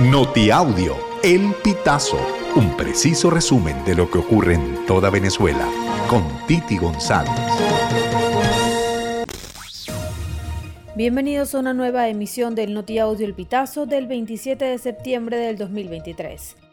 Notiaudio, El Pitazo, un preciso resumen de lo que ocurre en toda Venezuela, con Titi González. Bienvenidos a una nueva emisión del Notiaudio El Pitazo del 27 de septiembre del 2023.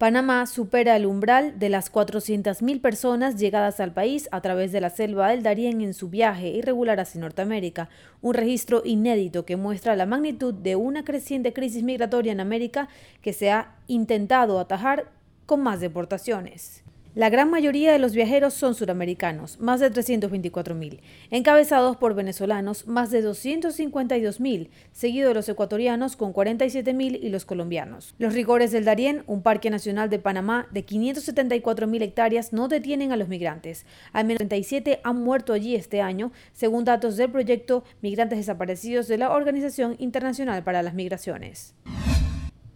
Panamá supera el umbral de las 400.000 personas llegadas al país a través de la selva del Darién en su viaje irregular hacia Norteamérica, un registro inédito que muestra la magnitud de una creciente crisis migratoria en América que se ha intentado atajar con más deportaciones. La gran mayoría de los viajeros son suramericanos, más de 324.000, encabezados por venezolanos, más de 252.000, seguido de los ecuatorianos con 47.000 y los colombianos. Los rigores del Darién, un parque nacional de Panamá de 574.000 hectáreas, no detienen a los migrantes. Al menos 37 han muerto allí este año, según datos del proyecto Migrantes Desaparecidos de la Organización Internacional para las Migraciones.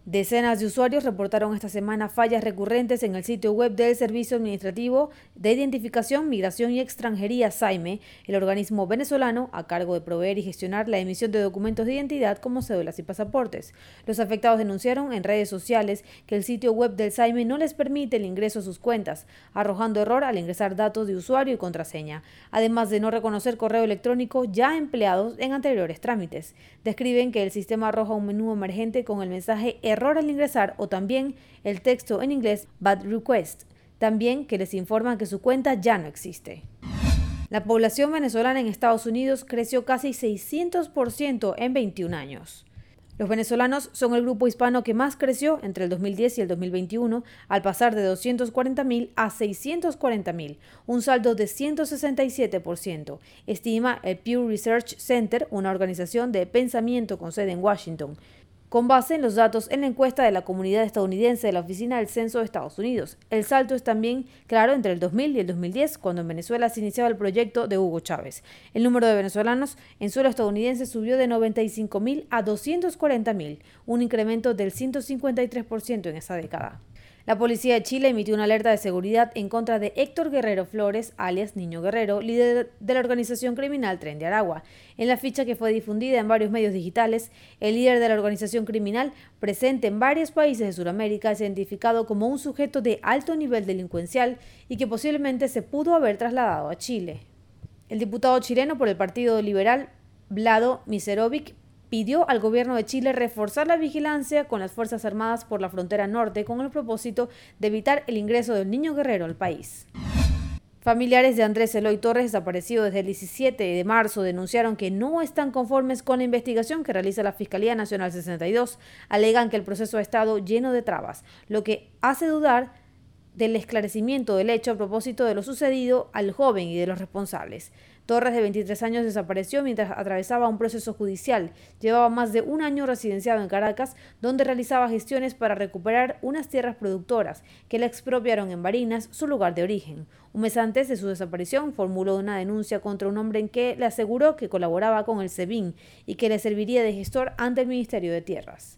Decenas de usuarios reportaron esta semana fallas recurrentes en el sitio web del Servicio Administrativo de Identificación, Migración y Extranjería, SAIME, el organismo venezolano a cargo de proveer y gestionar la emisión de documentos de identidad como cédulas y pasaportes. Los afectados denunciaron en redes sociales que el sitio web del SAIME no les permite el ingreso a sus cuentas, arrojando error al ingresar datos de usuario y contraseña, además de no reconocer correo electrónico ya empleados en anteriores trámites. Describen que el sistema arroja un menú emergente con el mensaje error al ingresar o también el texto en inglés bad request. También que les informan que su cuenta ya no existe. La población venezolana en Estados Unidos creció casi 600% en 21 años. Los venezolanos son el grupo hispano que más creció entre el 2010 y el 2021, al pasar de 240.000 a 640.000, un saldo de 167%, estima el Pew Research Center, una organización de pensamiento con sede en Washington con base en los datos en la encuesta de la comunidad estadounidense de la Oficina del Censo de Estados Unidos. El salto es también claro entre el 2000 y el 2010, cuando en Venezuela se iniciaba el proyecto de Hugo Chávez. El número de venezolanos en suelo estadounidense subió de 95.000 a 240.000, un incremento del 153% en esa década. La policía de Chile emitió una alerta de seguridad en contra de Héctor Guerrero Flores, alias Niño Guerrero, líder de la organización criminal Tren de Aragua. En la ficha que fue difundida en varios medios digitales, el líder de la organización criminal, presente en varios países de Sudamérica, es identificado como un sujeto de alto nivel delincuencial y que posiblemente se pudo haber trasladado a Chile. El diputado chileno por el Partido Liberal, Vlado Miserovic, pidió al gobierno de Chile reforzar la vigilancia con las Fuerzas Armadas por la frontera norte con el propósito de evitar el ingreso del niño guerrero al país. Familiares de Andrés Eloy Torres, desaparecido desde el 17 de marzo, denunciaron que no están conformes con la investigación que realiza la Fiscalía Nacional 62. Alegan que el proceso ha estado lleno de trabas, lo que hace dudar del esclarecimiento del hecho a propósito de lo sucedido al joven y de los responsables. Torres, de 23 años, desapareció mientras atravesaba un proceso judicial. Llevaba más de un año residenciado en Caracas, donde realizaba gestiones para recuperar unas tierras productoras que le expropiaron en Barinas, su lugar de origen. Un mes antes de su desaparición, formuló una denuncia contra un hombre en que le aseguró que colaboraba con el SEBIN y que le serviría de gestor ante el Ministerio de Tierras.